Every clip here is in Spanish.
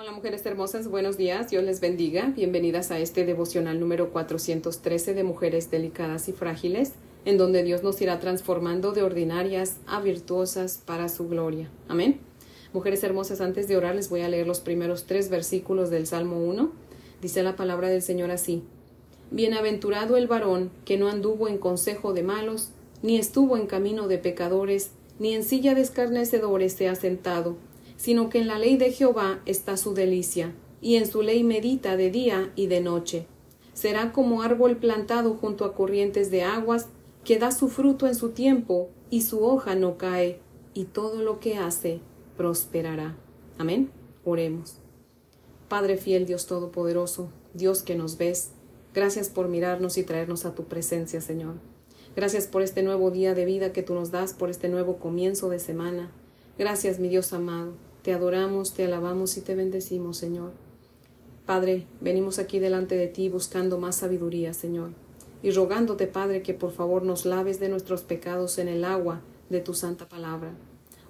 Hola mujeres hermosas, buenos días, Dios les bendiga. Bienvenidas a este devocional número 413 de Mujeres Delicadas y Frágiles, en donde Dios nos irá transformando de ordinarias a virtuosas para su gloria. Amén. Mujeres hermosas, antes de orar les voy a leer los primeros tres versículos del Salmo 1. Dice la palabra del Señor así. Bienaventurado el varón que no anduvo en consejo de malos, ni estuvo en camino de pecadores, ni en silla de escarnecedores se ha sentado sino que en la ley de Jehová está su delicia, y en su ley medita de día y de noche. Será como árbol plantado junto a corrientes de aguas, que da su fruto en su tiempo, y su hoja no cae, y todo lo que hace prosperará. Amén. Oremos. Padre fiel, Dios Todopoderoso, Dios que nos ves, gracias por mirarnos y traernos a tu presencia, Señor. Gracias por este nuevo día de vida que tú nos das, por este nuevo comienzo de semana. Gracias, mi Dios amado. Te adoramos, te alabamos y te bendecimos, Señor. Padre, venimos aquí delante de ti buscando más sabiduría, Señor, y rogándote, Padre, que por favor nos laves de nuestros pecados en el agua de tu santa palabra.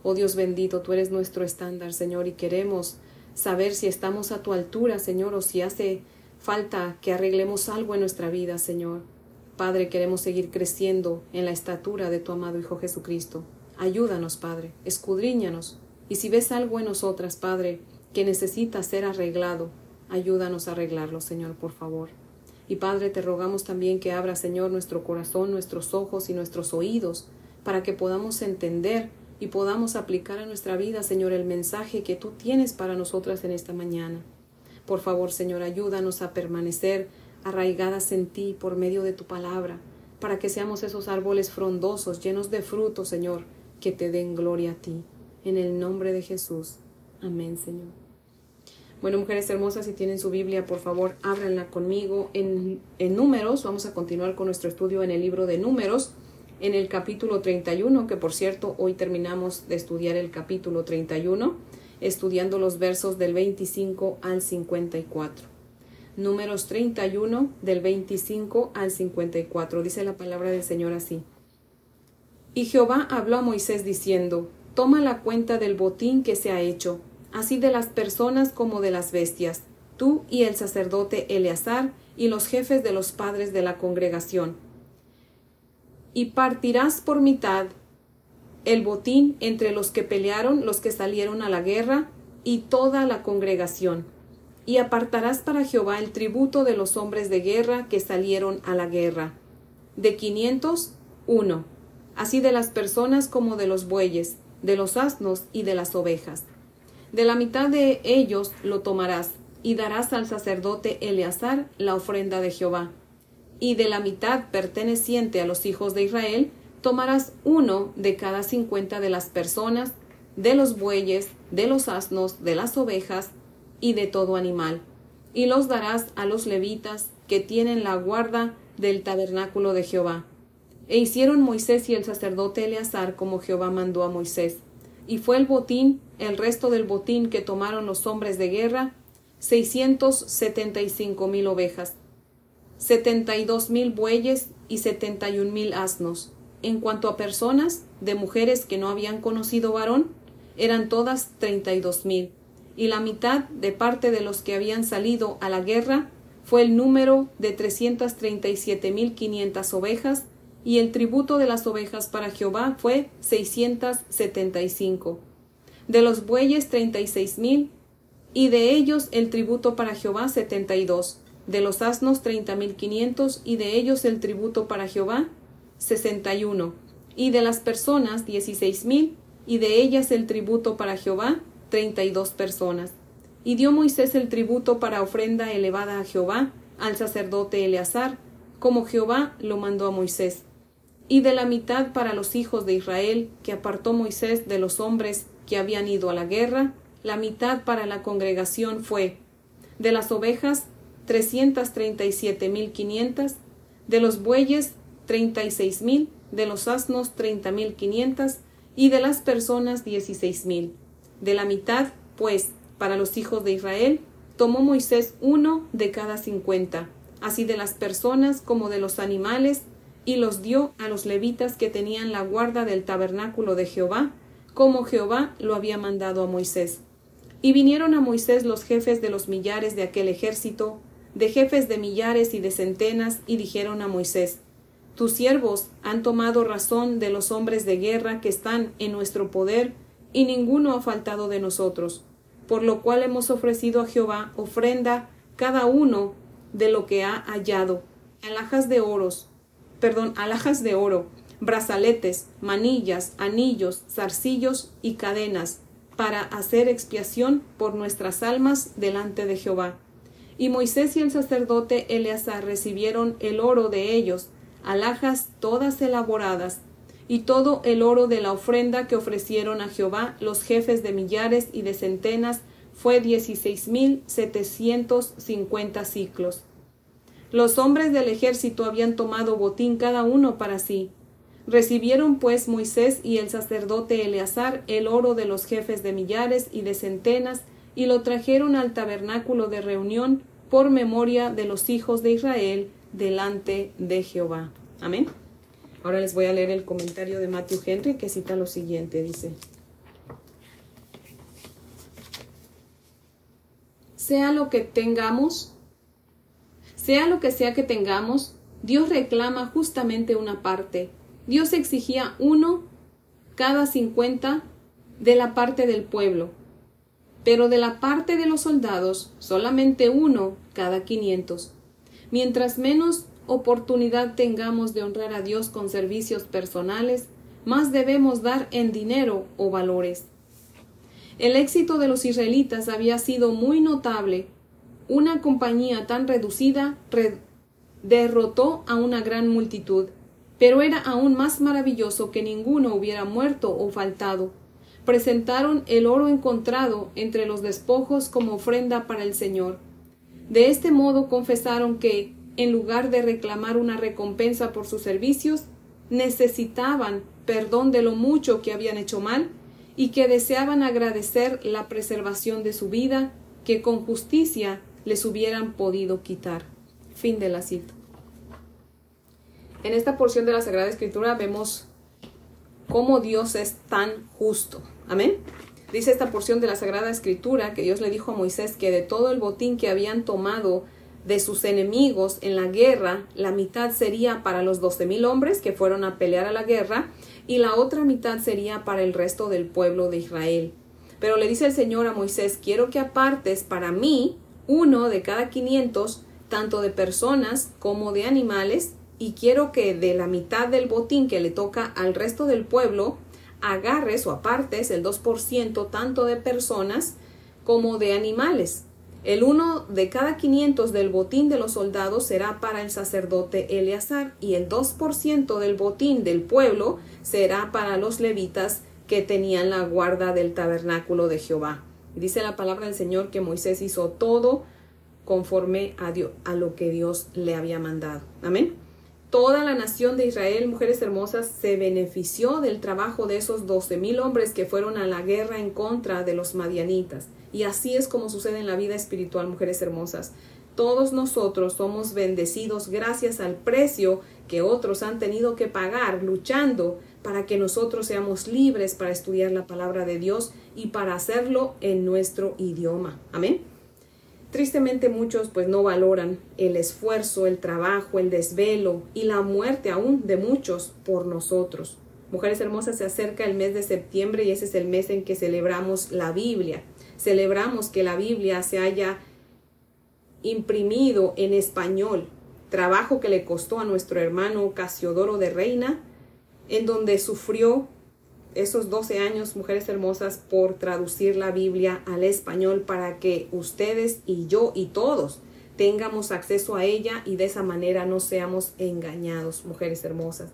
Oh Dios bendito, tú eres nuestro estándar, Señor, y queremos saber si estamos a tu altura, Señor, o si hace falta que arreglemos algo en nuestra vida, Señor. Padre, queremos seguir creciendo en la estatura de tu amado Hijo Jesucristo. Ayúdanos, Padre, escudriñanos, y si ves algo en nosotras, Padre, que necesita ser arreglado, ayúdanos a arreglarlo, Señor, por favor. Y Padre, te rogamos también que abra, Señor, nuestro corazón, nuestros ojos y nuestros oídos, para que podamos entender y podamos aplicar a nuestra vida, Señor, el mensaje que tú tienes para nosotras en esta mañana. Por favor, Señor, ayúdanos a permanecer arraigadas en ti por medio de tu palabra, para que seamos esos árboles frondosos, llenos de fruto, Señor, que te den gloria a ti. En el nombre de Jesús. Amén, Señor. Bueno, mujeres hermosas, si tienen su Biblia, por favor, ábranla conmigo en, en, números. Vamos a continuar con nuestro estudio en el libro de números, en el capítulo 31, que por cierto, hoy terminamos de estudiar el capítulo 31, estudiando los versos del 25 al 54. Números 31, del 25 al 54. Dice la palabra del Señor así. Y Jehová habló a Moisés diciendo, toma la cuenta del botín que se ha hecho, así de las personas como de las bestias, tú y el sacerdote Eleazar y los jefes de los padres de la congregación. Y partirás por mitad el botín entre los que pelearon, los que salieron a la guerra, y toda la congregación. Y apartarás para Jehová el tributo de los hombres de guerra que salieron a la guerra. De quinientos, uno. Así de las personas como de los bueyes, de los asnos y de las ovejas. De la mitad de ellos lo tomarás, y darás al sacerdote Eleazar la ofrenda de Jehová. Y de la mitad perteneciente a los hijos de Israel, tomarás uno de cada cincuenta de las personas, de los bueyes, de los asnos, de las ovejas y de todo animal, y los darás a los levitas que tienen la guarda del tabernáculo de Jehová. E hicieron Moisés y el sacerdote Eleazar como Jehová mandó a Moisés. Y fue el botín, el resto del botín que tomaron los hombres de guerra, seiscientos setenta y cinco mil ovejas, setenta y dos mil bueyes y setenta y un mil asnos. En cuanto a personas, de mujeres que no habían conocido varón, eran todas treinta y dos mil, y la mitad de parte de los que habían salido a la guerra fue el número de trescientas treinta y siete mil quinientas ovejas y el tributo de las ovejas para Jehová fue seiscientas setenta y cinco. De los bueyes treinta y seis mil, y de ellos el tributo para Jehová setenta y dos. De los asnos treinta mil quinientos, y de ellos el tributo para Jehová sesenta y uno. Y de las personas dieciséis mil, y de ellas el tributo para Jehová treinta y dos personas. Y dio Moisés el tributo para ofrenda elevada a Jehová, al sacerdote Eleazar, como Jehová lo mandó a Moisés y de la mitad para los hijos de Israel que apartó Moisés de los hombres que habían ido a la guerra, la mitad para la congregación fue de las ovejas trescientas treinta y siete mil quinientas, de los bueyes treinta y seis mil, de los asnos treinta mil quinientas, y de las personas dieciséis mil. De la mitad, pues, para los hijos de Israel, tomó Moisés uno de cada cincuenta, así de las personas como de los animales y los dio a los levitas que tenían la guarda del tabernáculo de Jehová, como Jehová lo había mandado a Moisés. Y vinieron a Moisés los jefes de los millares de aquel ejército, de jefes de millares y de centenas, y dijeron a Moisés, Tus siervos han tomado razón de los hombres de guerra que están en nuestro poder, y ninguno ha faltado de nosotros, por lo cual hemos ofrecido a Jehová ofrenda cada uno de lo que ha hallado, alhajas de oros, perdón, alhajas de oro, brazaletes, manillas, anillos, zarcillos y cadenas, para hacer expiación por nuestras almas delante de Jehová. Y Moisés y el sacerdote Eleazar recibieron el oro de ellos, alhajas todas elaboradas, y todo el oro de la ofrenda que ofrecieron a Jehová los jefes de millares y de centenas fue dieciséis mil setecientos cincuenta ciclos. Los hombres del ejército habían tomado botín cada uno para sí, Recibieron pues Moisés y el sacerdote Eleazar el oro de los jefes de millares y de centenas, y lo trajeron al tabernáculo de reunión por memoria de los hijos de Israel delante de Jehová. Amén. Ahora les voy a leer el comentario de Matthew Henry que cita lo siguiente, dice. Sea lo que tengamos, sea lo que sea que tengamos, Dios reclama justamente una parte, Dios exigía uno cada cincuenta de la parte del pueblo, pero de la parte de los soldados solamente uno cada quinientos. Mientras menos oportunidad tengamos de honrar a Dios con servicios personales, más debemos dar en dinero o valores. El éxito de los israelitas había sido muy notable. Una compañía tan reducida derrotó a una gran multitud pero era aún más maravilloso que ninguno hubiera muerto o faltado. Presentaron el oro encontrado entre los despojos como ofrenda para el Señor. De este modo confesaron que, en lugar de reclamar una recompensa por sus servicios, necesitaban perdón de lo mucho que habían hecho mal y que deseaban agradecer la preservación de su vida que con justicia les hubieran podido quitar. Fin de la cita. En esta porción de la Sagrada Escritura vemos cómo Dios es tan justo. Amén. Dice esta porción de la Sagrada Escritura que Dios le dijo a Moisés que de todo el botín que habían tomado de sus enemigos en la guerra, la mitad sería para los doce mil hombres que fueron a pelear a la guerra y la otra mitad sería para el resto del pueblo de Israel. Pero le dice el Señor a Moisés, quiero que apartes para mí uno de cada quinientos, tanto de personas como de animales, y quiero que de la mitad del botín que le toca al resto del pueblo, agarres o apartes el 2% tanto de personas como de animales. El uno de cada 500 del botín de los soldados será para el sacerdote Eleazar y el 2% del botín del pueblo será para los levitas que tenían la guarda del tabernáculo de Jehová. Dice la palabra del Señor que Moisés hizo todo conforme a, Dios, a lo que Dios le había mandado. Amén. Toda la nación de Israel, mujeres hermosas, se benefició del trabajo de esos doce mil hombres que fueron a la guerra en contra de los madianitas. Y así es como sucede en la vida espiritual, mujeres hermosas. Todos nosotros somos bendecidos gracias al precio que otros han tenido que pagar luchando para que nosotros seamos libres para estudiar la palabra de Dios y para hacerlo en nuestro idioma. Amén. Tristemente muchos pues no valoran el esfuerzo, el trabajo, el desvelo y la muerte aún de muchos por nosotros. Mujeres hermosas, se acerca el mes de septiembre y ese es el mes en que celebramos la Biblia. Celebramos que la Biblia se haya imprimido en español, trabajo que le costó a nuestro hermano Casiodoro de Reina, en donde sufrió esos 12 años, mujeres hermosas, por traducir la Biblia al español para que ustedes y yo y todos tengamos acceso a ella y de esa manera no seamos engañados, mujeres hermosas.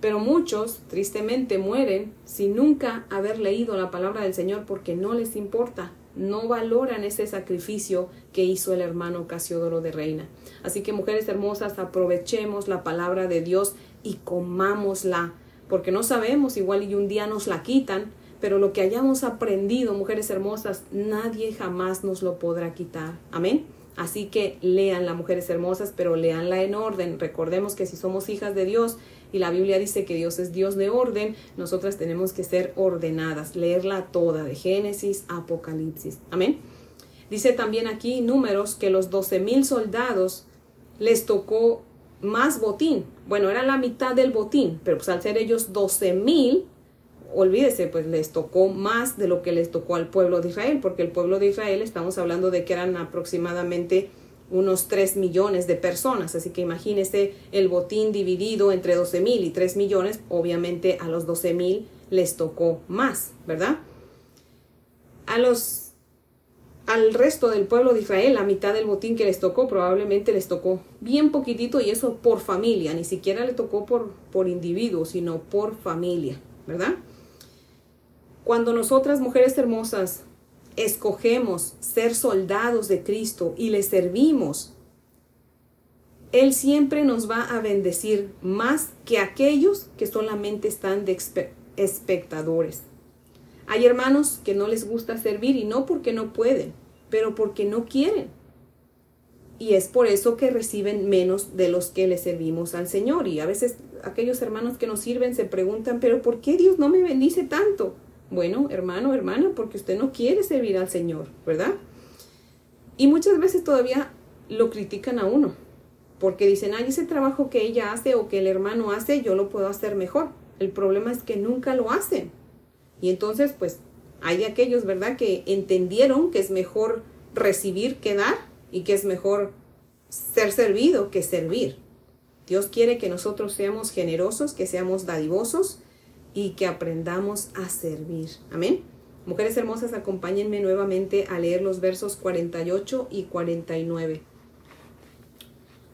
Pero muchos, tristemente, mueren sin nunca haber leído la palabra del Señor porque no les importa, no valoran ese sacrificio que hizo el hermano Casiodoro de Reina. Así que, mujeres hermosas, aprovechemos la palabra de Dios y comámosla porque no sabemos, igual y un día nos la quitan, pero lo que hayamos aprendido, mujeres hermosas, nadie jamás nos lo podrá quitar. Amén. Así que leanla, mujeres hermosas, pero leanla en orden. Recordemos que si somos hijas de Dios, y la Biblia dice que Dios es Dios de orden, nosotras tenemos que ser ordenadas, leerla toda, de Génesis a Apocalipsis. Amén. Dice también aquí números que los doce mil soldados les tocó más botín. Bueno, era la mitad del botín, pero pues al ser ellos doce mil, olvídese, pues les tocó más de lo que les tocó al pueblo de Israel, porque el pueblo de Israel estamos hablando de que eran aproximadamente unos 3 millones de personas. Así que imagínese el botín dividido entre 12 mil y 3 millones. Obviamente a los 12 mil les tocó más, ¿verdad? A los al resto del pueblo de Israel, la mitad del botín que les tocó, probablemente les tocó bien poquitito y eso por familia, ni siquiera le tocó por, por individuo, sino por familia, ¿verdad? Cuando nosotras, mujeres hermosas, escogemos ser soldados de Cristo y le servimos, Él siempre nos va a bendecir más que aquellos que solamente están de espectadores. Hay hermanos que no les gusta servir y no porque no pueden, pero porque no quieren. Y es por eso que reciben menos de los que le servimos al Señor. Y a veces aquellos hermanos que nos sirven se preguntan, pero ¿por qué Dios no me bendice tanto? Bueno, hermano, hermana, porque usted no quiere servir al Señor, ¿verdad? Y muchas veces todavía lo critican a uno, porque dicen, ay, ese trabajo que ella hace o que el hermano hace, yo lo puedo hacer mejor. El problema es que nunca lo hacen. Y entonces, pues, hay aquellos, ¿verdad?, que entendieron que es mejor recibir que dar y que es mejor ser servido que servir. Dios quiere que nosotros seamos generosos, que seamos dadivosos y que aprendamos a servir. Amén. Mujeres hermosas, acompáñenme nuevamente a leer los versos 48 y 49.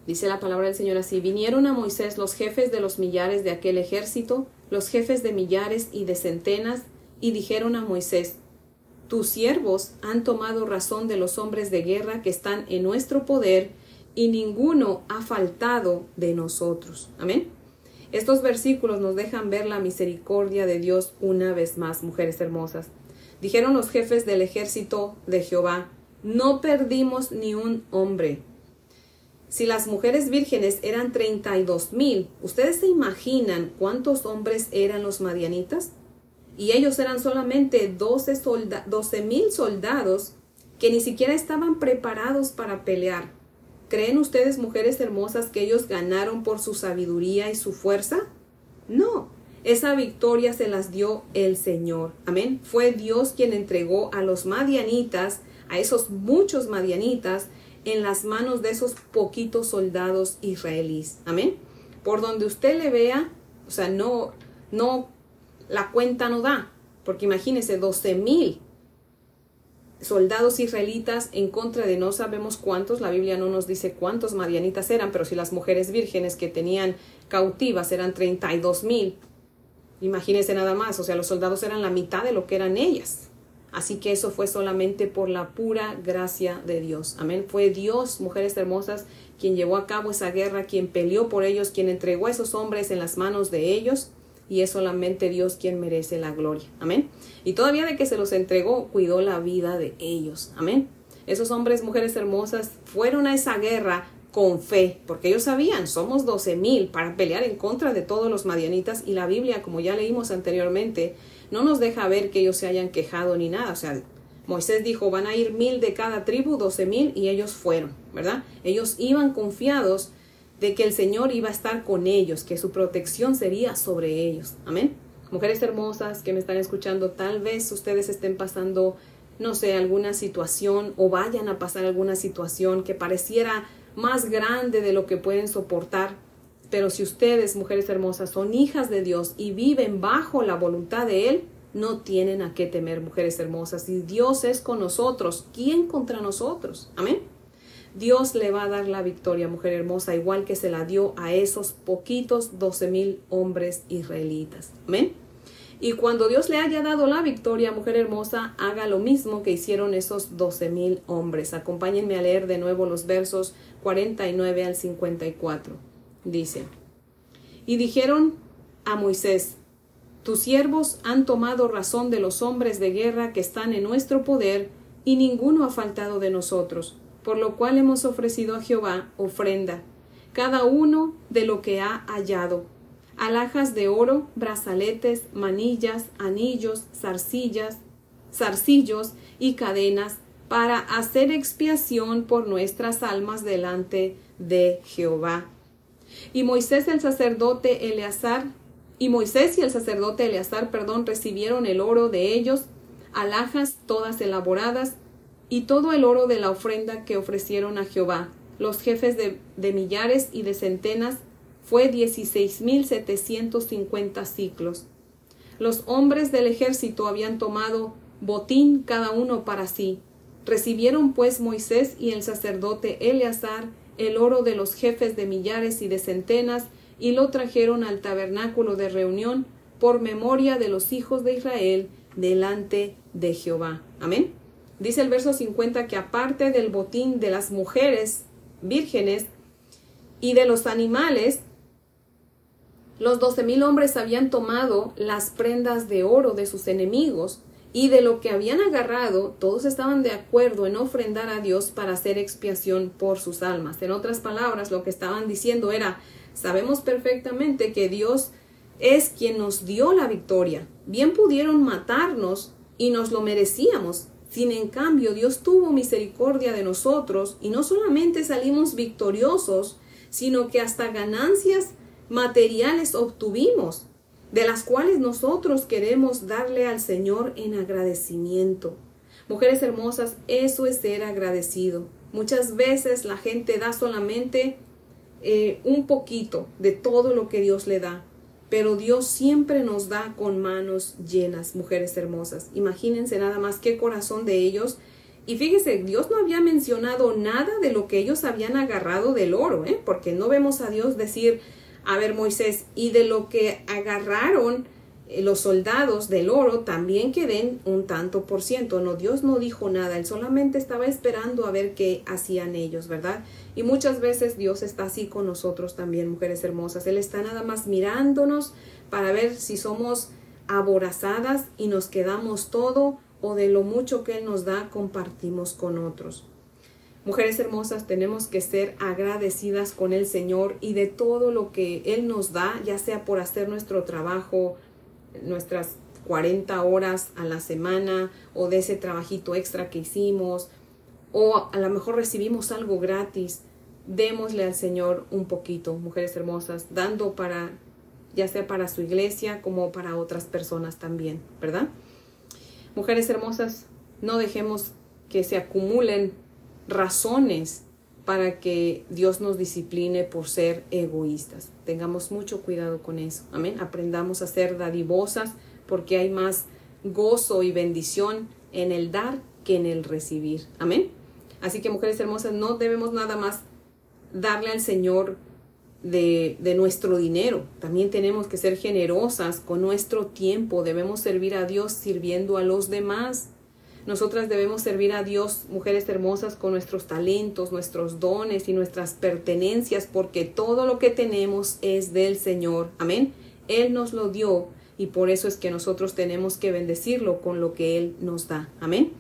Dice la palabra del Señor así, vinieron a Moisés los jefes de los millares de aquel ejército, los jefes de millares y de centenas, y dijeron a Moisés, tus siervos han tomado razón de los hombres de guerra que están en nuestro poder, y ninguno ha faltado de nosotros. Amén. Estos versículos nos dejan ver la misericordia de Dios una vez más, mujeres hermosas. Dijeron los jefes del ejército de Jehová, no perdimos ni un hombre. Si las mujeres vírgenes eran treinta y dos mil, ¿ustedes se imaginan cuántos hombres eran los madianitas? Y ellos eran solamente doce mil soldados que ni siquiera estaban preparados para pelear. ¿Creen ustedes, mujeres hermosas, que ellos ganaron por su sabiduría y su fuerza? No, esa victoria se las dio el Señor. Amén. Fue Dios quien entregó a los madianitas, a esos muchos madianitas, en las manos de esos poquitos soldados israelíes. Amén. Por donde usted le vea, o sea, no, no, la cuenta no da, porque imagínese, 12 mil soldados israelitas en contra de no sabemos cuántos, la Biblia no nos dice cuántos madianitas eran, pero si las mujeres vírgenes que tenían cautivas eran 32 mil, imagínense nada más, o sea, los soldados eran la mitad de lo que eran ellas. Así que eso fue solamente por la pura gracia de Dios. Amén. Fue Dios, mujeres hermosas, quien llevó a cabo esa guerra, quien peleó por ellos, quien entregó a esos hombres en las manos de ellos y es solamente Dios quien merece la gloria. Amén. Y todavía de que se los entregó, cuidó la vida de ellos. Amén. Esos hombres, mujeres hermosas, fueron a esa guerra con fe, porque ellos sabían, somos doce mil para pelear en contra de todos los madianitas y la Biblia, como ya leímos anteriormente, no nos deja ver que ellos se hayan quejado ni nada. O sea, Moisés dijo, van a ir mil de cada tribu, doce mil, y ellos fueron, ¿verdad? Ellos iban confiados de que el Señor iba a estar con ellos, que su protección sería sobre ellos. Amén. Mujeres hermosas que me están escuchando, tal vez ustedes estén pasando, no sé, alguna situación o vayan a pasar alguna situación que pareciera más grande de lo que pueden soportar. Pero si ustedes, mujeres hermosas, son hijas de Dios y viven bajo la voluntad de Él, no tienen a qué temer, mujeres hermosas. Si Dios es con nosotros, ¿quién contra nosotros? Amén. Dios le va a dar la victoria, mujer hermosa, igual que se la dio a esos poquitos doce mil hombres israelitas. Amén. Y cuando Dios le haya dado la victoria, mujer hermosa, haga lo mismo que hicieron esos doce mil hombres. Acompáñenme a leer de nuevo los versos 49 al 54. Dice, y dijeron a Moisés, tus siervos han tomado razón de los hombres de guerra que están en nuestro poder, y ninguno ha faltado de nosotros por lo cual hemos ofrecido a Jehová ofrenda, cada uno de lo que ha hallado. alhajas de oro, brazaletes, manillas, anillos, zarcillas, zarcillos y cadenas para hacer expiación por nuestras almas delante de Jehová. Y Moisés el sacerdote Eleazar y Moisés y el sacerdote Eleazar, perdón, recibieron el oro de ellos, alhajas todas elaboradas y todo el oro de la ofrenda que ofrecieron a Jehová. Los jefes de, millares y de centenas fue dieciséis mil setecientos cincuenta ciclos. Los hombres del ejército habían tomado botín cada uno para sí. Recibieron pues Moisés y el sacerdote Eleazar el oro de los jefes de millares y de centenas, y lo trajeron al tabernáculo de reunión por memoria de los hijos de Israel delante de Jehová. Amén. Dice el verso 50 que aparte del botín de las mujeres vírgenes y de los animales, los doce mil hombres habían tomado las prendas de oro de sus enemigos, y de lo que habían agarrado, todos estaban de acuerdo en ofrendar a Dios para hacer expiación por sus almas. En otras palabras, lo que estaban diciendo era, sabemos perfectamente que Dios es quien nos dio la victoria. Bien pudieron matarnos y nos lo merecíamos. Sin en cambio, Dios tuvo misericordia de nosotros y no solamente salimos victoriosos, sino que hasta ganancias materiales obtuvimos de las cuales nosotros queremos darle al Señor en agradecimiento. Mujeres hermosas, eso es ser agradecido. Muchas veces la gente da solamente eh, un poquito de todo lo que Dios le da, pero Dios siempre nos da con manos llenas, mujeres hermosas. Imagínense nada más qué corazón de ellos. Y fíjese, Dios no había mencionado nada de lo que ellos habían agarrado del oro, ¿eh? porque no vemos a Dios decir, a ver, Moisés, y de lo que agarraron los soldados del oro también que den un tanto por ciento. No, Dios no dijo nada, Él solamente estaba esperando a ver qué hacían ellos, ¿verdad? Y muchas veces Dios está así con nosotros también, mujeres hermosas. Él está nada más mirándonos para ver si somos aborazadas y nos quedamos todo o de lo mucho que Él nos da compartimos con otros. Mujeres hermosas, tenemos que ser agradecidas con el Señor y de todo lo que Él nos da, ya sea por hacer nuestro trabajo, nuestras 40 horas a la semana o de ese trabajito extra que hicimos o a lo mejor recibimos algo gratis. Démosle al Señor un poquito, mujeres hermosas, dando para, ya sea para su iglesia como para otras personas también, ¿verdad? Mujeres hermosas, no dejemos que se acumulen razones para que Dios nos discipline por ser egoístas. Tengamos mucho cuidado con eso. Amén. Aprendamos a ser dadivosas porque hay más gozo y bendición en el dar que en el recibir. Amén. Así que mujeres hermosas, no debemos nada más darle al Señor de, de, nuestro dinero. También tenemos que ser generosas con nuestro tiempo. Debemos servir a Dios sirviendo a los demás. Nosotras debemos servir a Dios, mujeres hermosas, con nuestros talentos, nuestros dones y nuestras pertenencias, porque todo lo que tenemos es del Señor. Amén. Él nos lo dio y por eso es que nosotros tenemos que bendecirlo con lo que Él nos da. Amén.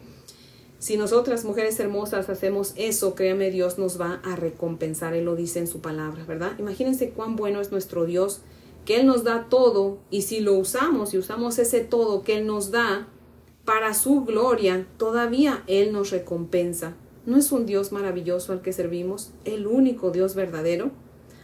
Si nosotras, mujeres hermosas, hacemos eso, créame, Dios nos va a recompensar. Él lo dice en su palabra, ¿verdad? Imagínense cuán bueno es nuestro Dios, que Él nos da todo y si lo usamos y usamos ese todo que Él nos da, para su gloria, todavía Él nos recompensa. ¿No es un Dios maravilloso al que servimos? El único Dios verdadero.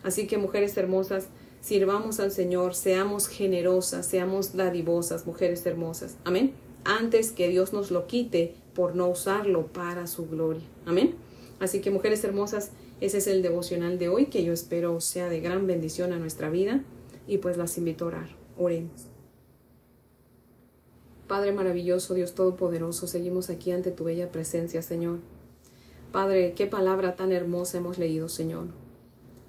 Así que mujeres hermosas, sirvamos al Señor, seamos generosas, seamos dadivosas, mujeres hermosas. Amén. Antes que Dios nos lo quite por no usarlo para su gloria. Amén. Así que mujeres hermosas, ese es el devocional de hoy que yo espero sea de gran bendición a nuestra vida y pues las invito a orar. Oremos. Padre maravilloso, Dios Todopoderoso, seguimos aquí ante tu bella presencia, Señor. Padre, qué palabra tan hermosa hemos leído, Señor.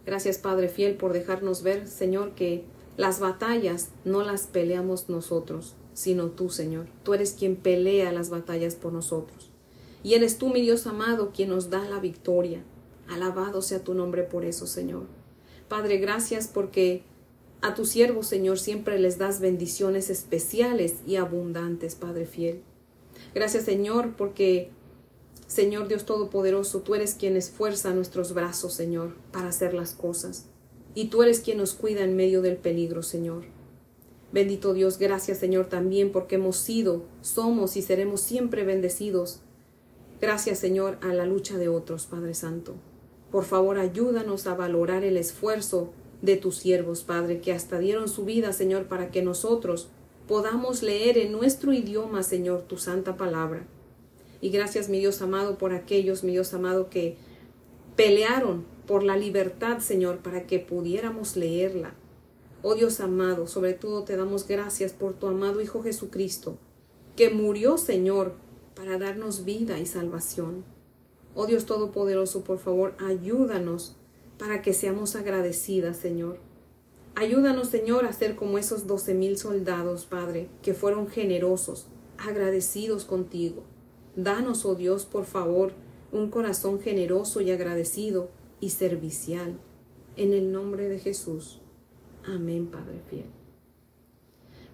Gracias, Padre fiel, por dejarnos ver, Señor, que las batallas no las peleamos nosotros, sino tú, Señor. Tú eres quien pelea las batallas por nosotros. Y eres tú, mi Dios amado, quien nos da la victoria. Alabado sea tu nombre por eso, Señor. Padre, gracias porque a tus siervos, Señor, siempre les das bendiciones especiales y abundantes, Padre fiel. Gracias, Señor, porque, Señor Dios Todopoderoso, tú eres quien esfuerza nuestros brazos, Señor, para hacer las cosas. y tú eres quien nos cuida en medio del peligro, Señor. Bendito Dios, gracias Señor también porque hemos sido, somos y seremos siempre bendecidos. Gracias Señor a la lucha de otros, Padre Santo. Por favor, ayúdanos a valorar el esfuerzo de tus siervos, Padre, que hasta dieron su vida, Señor, para que nosotros podamos leer en nuestro idioma, Señor, tu santa palabra. Y gracias, mi Dios amado, por aquellos, mi Dios amado, que pelearon por la libertad, Señor, para que pudiéramos leerla. Oh Dios amado, sobre todo te damos gracias por tu amado Hijo Jesucristo, que murió, Señor, para darnos vida y salvación. Oh Dios Todopoderoso, por favor, ayúdanos para que seamos agradecidas, Señor. Ayúdanos, Señor, a ser como esos doce mil soldados, Padre, que fueron generosos, agradecidos contigo. Danos, oh Dios, por favor, un corazón generoso y agradecido y servicial. En el nombre de Jesús. Amén, Padre fiel.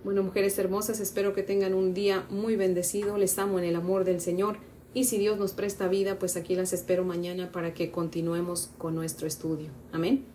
Bueno, mujeres hermosas, espero que tengan un día muy bendecido. Les amo en el amor del Señor. Y si Dios nos presta vida, pues aquí las espero mañana para que continuemos con nuestro estudio. Amén.